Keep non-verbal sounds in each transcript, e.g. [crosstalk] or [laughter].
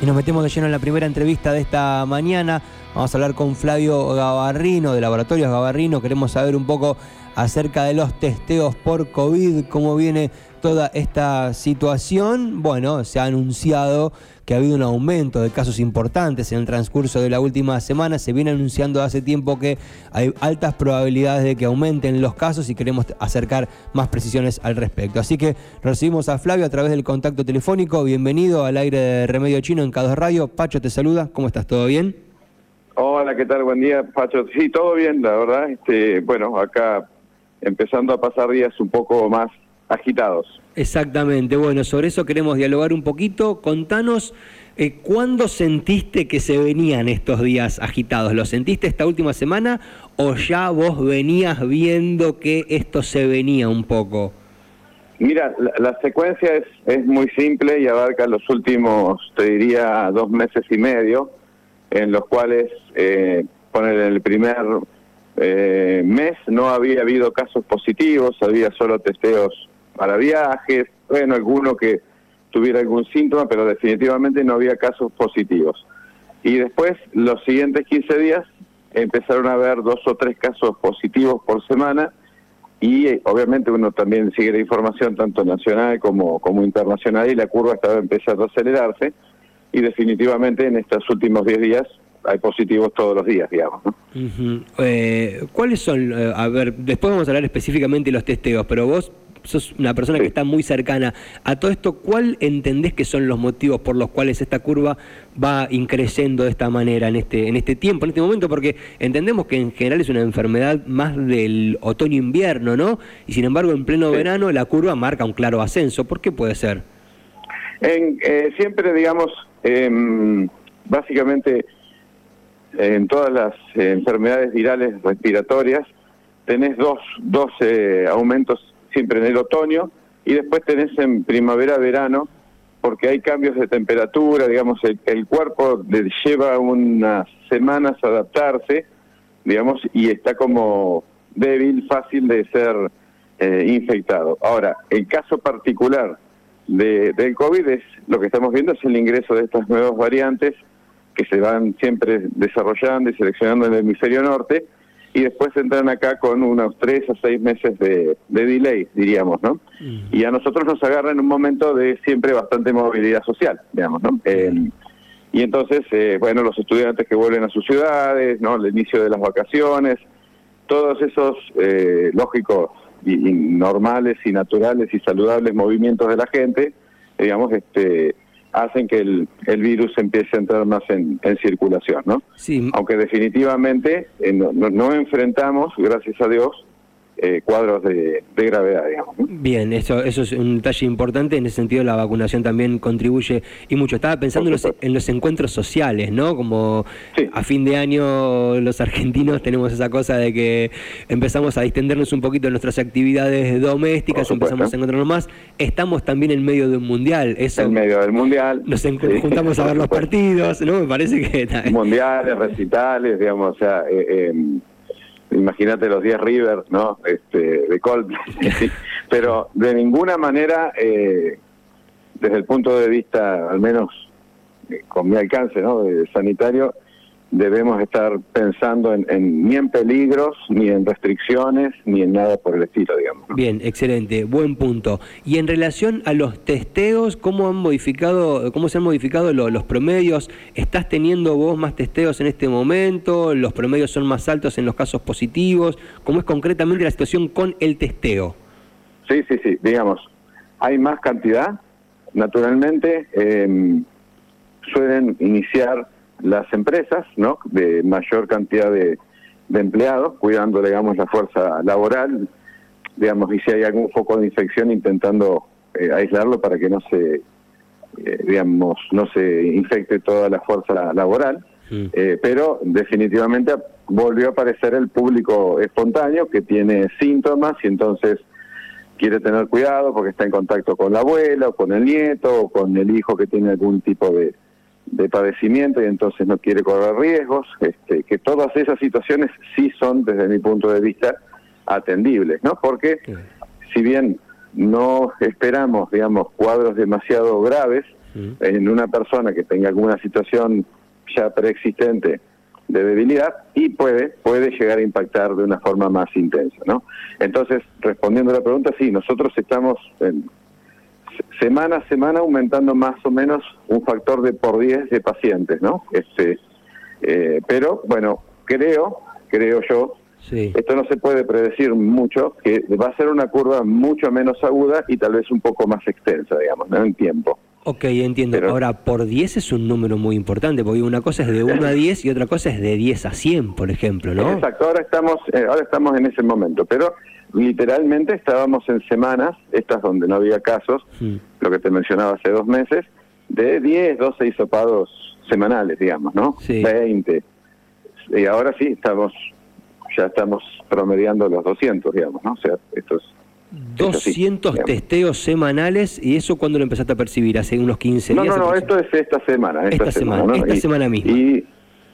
Y nos metemos de lleno en la primera entrevista de esta mañana. Vamos a hablar con Flavio Gavarrino de Laboratorios Gavarrino. Queremos saber un poco acerca de los testeos por COVID, cómo viene toda esta situación. Bueno, se ha anunciado que ha habido un aumento de casos importantes en el transcurso de la última semana. Se viene anunciando hace tiempo que hay altas probabilidades de que aumenten los casos y queremos acercar más precisiones al respecto. Así que recibimos a Flavio a través del contacto telefónico. Bienvenido al aire de Remedio Chino en K2 Radio. Pacho te saluda. ¿Cómo estás? ¿Todo bien? Hola, ¿qué tal? Buen día, Pacho. Sí, todo bien, la verdad. Este, bueno, acá empezando a pasar días un poco más agitados. Exactamente, bueno, sobre eso queremos dialogar un poquito. Contanos, eh, ¿cuándo sentiste que se venían estos días agitados? ¿Lo sentiste esta última semana o ya vos venías viendo que esto se venía un poco? Mira, la, secuencia es, es muy simple y abarca los últimos, te diría, dos meses y medio, en los cuales, eh, poner el primer eh, mes no había habido casos positivos, había solo testeos para viajes, bueno, alguno que tuviera algún síntoma, pero definitivamente no había casos positivos. Y después, los siguientes 15 días, empezaron a haber dos o tres casos positivos por semana y obviamente uno también sigue la información tanto nacional como, como internacional y la curva estaba empezando a acelerarse y definitivamente en estos últimos 10 días hay positivos todos los días, digamos. Eh, ¿Cuáles son, eh, a ver, después vamos a hablar específicamente de los testeos, pero vos sos una persona que está muy cercana a todo esto, ¿cuál entendés que son los motivos por los cuales esta curva va increciendo de esta manera en este, en este tiempo, en este momento? Porque entendemos que en general es una enfermedad más del otoño-invierno, ¿no? Y sin embargo, en pleno verano la curva marca un claro ascenso. ¿Por qué puede ser? En, eh, siempre, digamos, em, básicamente en todas las eh, enfermedades virales respiratorias tenés dos, dos eh, aumentos siempre en el otoño y después tenés en primavera-verano porque hay cambios de temperatura, digamos, el, cuerpo le lleva unas semanas adaptarse, digamos, y está como débil, fácil de ser eh, infectado. Ahora, el caso particular de, del COVID es lo que estamos viendo es el ingreso de estas nuevas variantes que se van siempre desarrollando y seleccionando en el hemisferio norte, y después entran acá con unos tres a seis meses de, delay, diríamos, ¿no? Y a nosotros nos agarra en un momento de siempre bastante movilidad social, digamos, ¿no? y entonces, eh, bueno, los estudiantes que vuelven a sus ciudades, ¿no? El inicio de las vacaciones, todos esos eh, lógicos y, y, normales y naturales y saludables movimientos de la gente, digamos, este hacen que el, el virus empiece a entrar más en, circulación, ¿no? Sí. Aunque definitivamente eh, no, no, enfrentamos, gracias a Dios, eh, cuadros de, gravedad, digamos. Bien, eso, eso es un detalle importante, en ese sentido la vacunación también contribuye y mucho. Estaba pensando en los, encuentros sociales, ¿no? Como a fin de año los [laughs] argentinos tenemos esa cosa de que empezamos a distendernos un poquito en nuestras actividades domésticas, empezamos a encontrarnos más. Estamos también en medio de un mundial. Eso, en medio del mundial. Nos juntamos a ver los partidos, ¿no? Me parece que... Mundiales, recitales, digamos, o sea... Eh, eh, imagínate los 10 River, ¿no? Este, de Coldplay. [laughs] Pero de ninguna manera, eh, desde el punto de vista, al menos eh, con mi alcance, ¿no? De sanitario, debemos estar pensando en, ni en peligros, ni en restricciones, ni en nada por el estilo, digamos. Bien, excelente, buen punto. Y en relación a los testeos, ¿cómo han modificado, cómo se han modificado los promedios? ¿Estás teniendo vos más testeos en este momento? ¿Los promedios son más altos en los casos positivos? ¿Cómo es concretamente la situación con el testeo? Sí, sí, sí, digamos, hay más cantidad, naturalmente, eh, suelen iniciar las empresas, ¿no? De mayor cantidad de, empleados, cuidando, digamos, la fuerza laboral, digamos, y si hay algún foco de infección, intentando eh, aislarlo para que no se, eh, digamos, no se infecte toda la fuerza laboral. Eh, pero definitivamente volvió a aparecer el público espontáneo que tiene síntomas y entonces quiere tener cuidado porque está en contacto con la abuela o con el nieto o con el hijo que tiene algún tipo de, de padecimiento y entonces no quiere correr riesgos, este, que todas esas situaciones sí son, desde mi punto de vista, atendibles, ¿no? Porque si bien no esperamos, digamos, cuadros demasiado graves, mm. en una persona que tenga alguna situación ya preexistente de debilidad y puede puede llegar a impactar de una forma más intensa, ¿no? Entonces, respondiendo a la pregunta, sí, nosotros estamos en, semana a semana aumentando más o menos un factor de por 10 de pacientes, ¿no? Este, eh, pero bueno, creo, creo yo, esto no se puede predecir mucho, que va a ser una curva mucho menos aguda y tal vez un poco más extensa, digamos, ¿no? en tiempo. Ok, entiendo. Ahora, por 10 es un número muy importante, porque una cosa es de 1 a 10 y otra cosa es de 10 a 100, por ejemplo, ¿no? Exacto, ahora estamos, eh, ahora estamos en ese momento, pero literalmente estábamos en semanas, estas donde no había casos, hmm. lo que te mencionaba hace dos meses, de 10, 12 hisopados semanales, digamos, ¿no? Sí. 20. Y ahora sí, estamos ya estamos promediando los 200, digamos, ¿no? O sea, esto es 200 testeos semanales y eso cuando lo empezaste a percibir hace unos 15 días. No, no, no, esto es esta semana. Esta, semana, esta semana misma. Y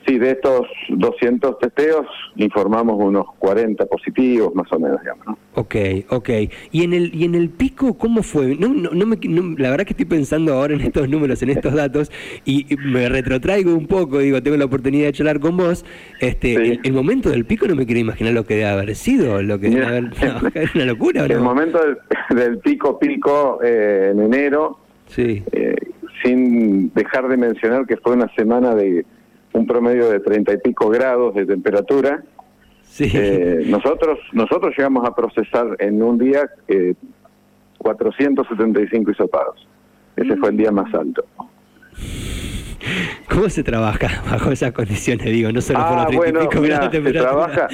Sí, de estos 200 testeos informamos unos 40 positivos más o menos, digamos. ¿no? Ok, ok. ¿Y en el y en el pico cómo fue? No, no, no me, la verdad que estoy pensando ahora en estos números, en estos datos y me retrotraigo un poco, digo, tengo la oportunidad de charlar con vos. Este, el, momento del pico no me quiero imaginar lo que debe haber sido, lo que debe haber, [laughs] es una locura. El momento del, pico pico eh, en enero, sí. Eh, sin dejar de mencionar que fue una semana de un promedio de treinta y pico grados de temperatura. Sí. Eh, nosotros nosotros llegamos a procesar en un día eh, 475 hisopados. Ese fue el día más alto. [laughs] ¿Cómo se trabaja bajo esas condiciones? Digo, no solo por los 30 bueno, y pico grados de temperatura. Se trabaja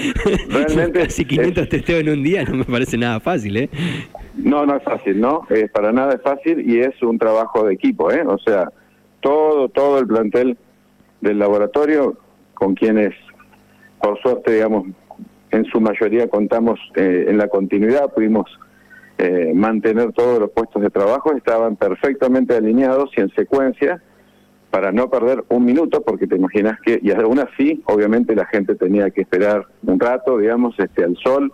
[laughs] realmente. Casi 500 testeos en un día, no me parece nada fácil, ¿eh? No, no es fácil, ¿no? Eh, para nada es fácil y es un trabajo de equipo, ¿eh? O sea, todo, todo el plantel del laboratorio, con quienes, por suerte, digamos, en su mayoría contamos eh, en la continuidad, pudimos eh, mantener todos los puestos de trabajo, estaban perfectamente alineados y en secuencia para no perder un minuto, porque te imaginas que, y aún así, obviamente la gente tenía que esperar un rato, digamos, este al sol.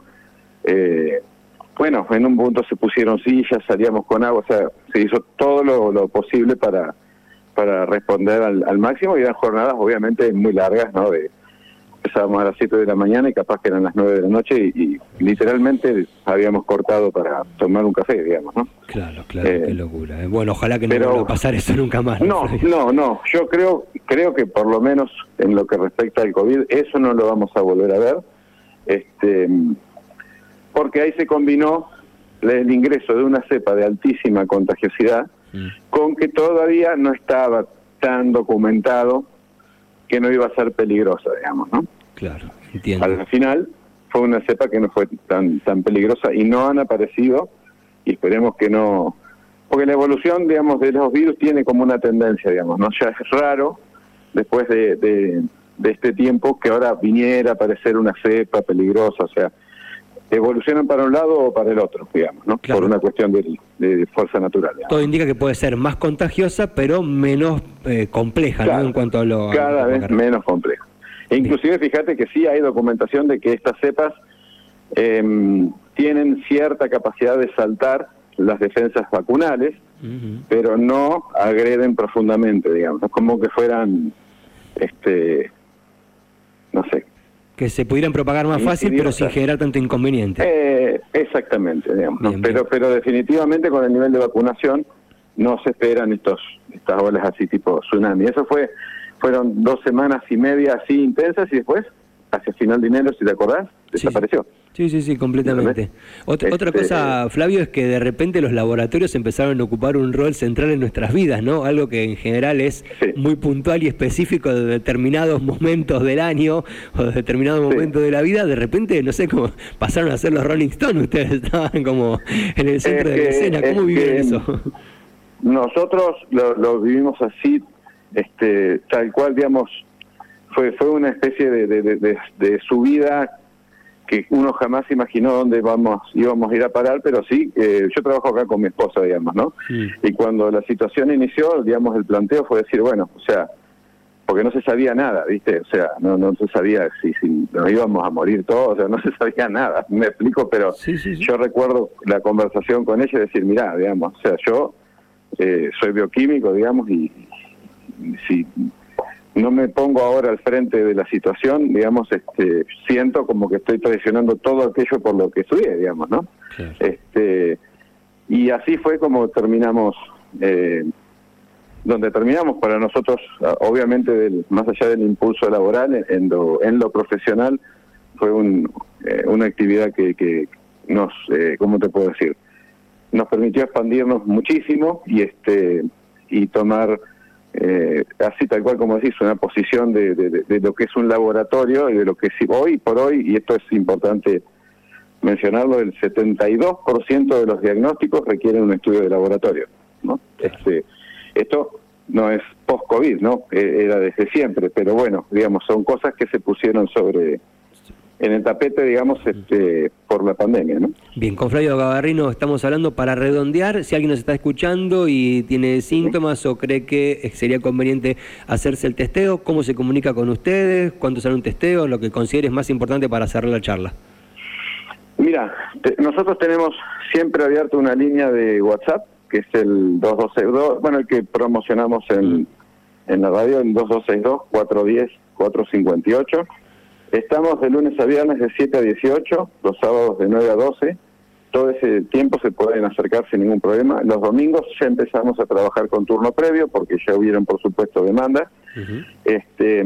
Eh, bueno, en un punto se pusieron sillas, salíamos con agua, o sea, se hizo todo lo posible para para responder al, máximo y eran jornadas obviamente muy largas, ¿no? De, empezábamos a las 7 de la mañana y capaz que eran las 9 de la noche y, literalmente habíamos cortado para tomar un café, digamos, ¿no? Claro, claro, qué eh, locura. ¿eh? Bueno, ojalá que no vuelva a pasar eso nunca más. No, no, no, yo creo, creo que por lo menos en lo que respecta al COVID, eso no lo vamos a volver a ver, este, porque ahí se combinó el ingreso de una cepa de altísima contagiosidad Mm. con que todavía no estaba tan documentado que no iba a ser peligrosa, digamos, ¿no? Claro, entiendo. Al final fue una cepa que no fue tan tan peligrosa y no han aparecido y esperemos que no porque la evolución, digamos, de los virus tiene como una tendencia, digamos, ¿no? Ya es raro después de, de, de este tiempo que ahora viniera a aparecer una cepa peligrosa, o sea, evolucionan para un lado o para el otro, digamos, ¿no? Por una cuestión de, fuerza natural. Todo indica que puede ser más contagiosa, pero menos eh, compleja, ¿no? En cuanto a lo... Cada vez menos compleja. E inclusive, fíjate que sí hay documentación de que estas cepas em, tienen cierta capacidad de saltar las defensas vacunales, pero no agreden profundamente, digamos, como que fueran, este, no sé, que se pudieran propagar más fácil, pero sin generar tanto inconveniente. Eh, exactamente, digamos. pero, pero definitivamente con el nivel de vacunación no se esperan estos estas olas así tipo tsunami. Eso fue fueron dos semanas y media así intensas y después, hacia final de enero, si te acordás, desapareció. Sí, sí, sí, completamente. Otra, otra este, cosa, eh, Flavio, es que de repente los laboratorios empezaron a ocupar un rol central en nuestras vidas, ¿no? Algo que en general es muy puntual y específico de determinados momentos del año o de determinados momentos de la vida. De repente, no sé cómo pasaron a ser los Rolling Stones, ustedes estaban como en el centro de la escena. ¿Cómo vivieron eso? Nosotros lo, vivimos así, este, tal cual, digamos, fue, fue una especie de, de, de subida que uno jamás imaginó dónde vamos íbamos a ir a parar, pero sí, eh, yo trabajo acá con mi esposa, digamos, ¿no? Y cuando la situación inició, digamos, el planteo fue decir, bueno, o sea, porque no se sabía nada, ¿viste? O sea, no, no se sabía si, si nos íbamos a morir todos, o sea, no se sabía nada, [laughs] me explico, pero yo recuerdo la conversación con ella y decir, mirá, digamos, o sea, yo eh, soy bioquímico, digamos, y, si no me pongo ahora al frente de la situación, digamos, este, siento como que estoy traicionando todo aquello por lo que estudié, digamos, ¿no? Este, y así fue como terminamos, eh, donde terminamos para nosotros, obviamente, del, más allá del impulso laboral, en lo, en lo profesional, fue un, eh, una actividad que, que nos, eh, ¿cómo te puedo decir? Nos permitió expandirnos muchísimo y este y tomar eh, así tal cual como decís, una posición de, de, lo que es un laboratorio y de lo que hoy por hoy, y esto es importante mencionarlo, el 72% de los diagnósticos requieren un estudio de laboratorio. ¿no? Este, esto no es post-COVID, ¿no? E, era desde siempre, pero bueno, digamos, son cosas que se pusieron sobre en el tapete, digamos, este, por la pandemia. ¿no? Bien, con Flavio Gabarrino estamos hablando para redondear. Si alguien nos está escuchando y tiene síntomas o cree que sería conveniente hacerse el testeo, ¿cómo se comunica con ustedes? ¿Cuánto sale un testeo? Lo que consideres más importante para cerrar la charla. Mira, nosotros tenemos siempre abierto una línea de WhatsApp, que es el 2262, bueno, el que promocionamos en, en la radio, el 2262-410-458 Estamos de lunes a viernes de 7 a 18, los sábados de 9 a 12. Todo ese tiempo se pueden acercar sin ningún problema. Los domingos ya empezamos a trabajar con turno previo porque ya hubieron, por supuesto, demanda. este,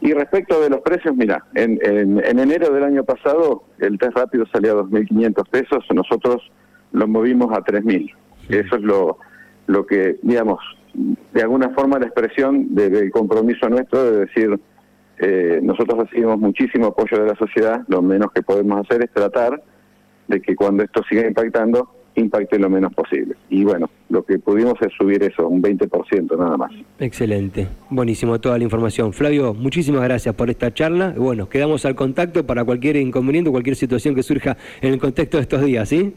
y respecto de los precios, mira, en, en, enero del año pasado el test rápido salía a 2.500 pesos, nosotros lo movimos a 3.000. Eso es lo, lo que, digamos, de alguna forma la expresión del compromiso nuestro de decir eh, nosotros recibimos muchísimo apoyo de la sociedad, lo menos que podemos hacer es tratar de que cuando esto siga impactando, impacte lo menos posible. Y bueno, lo que pudimos es subir eso, un 20% nada más. Excelente, buenísimo toda la información. Flavio, muchísimas gracias por esta charla. Bueno, quedamos al contacto para cualquier inconveniente, cualquier situación que surja en el contexto de estos días, ¿sí?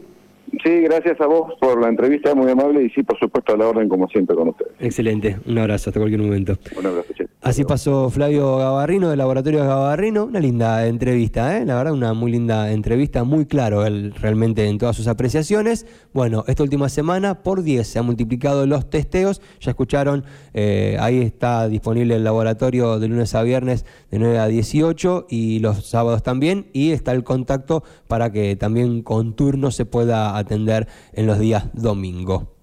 Sí, gracias a vos por la entrevista, muy amable, y sí, por supuesto, a la orden como siempre con ustedes. Excelente, un abrazo hasta cualquier momento. Un abrazo, Así pasó Flavio Gabarrino de Laboratorios Gabarrino, una linda entrevista, ¿eh? la verdad una muy linda entrevista, muy claro él realmente en todas sus apreciaciones. Bueno, esta última semana por 10 se han multiplicado los testeos, ya escucharon, eh, ahí está disponible el laboratorio de lunes a viernes de 9 a 18 y los sábados también, y está el contacto para que también con turno se pueda atender en los días domingo.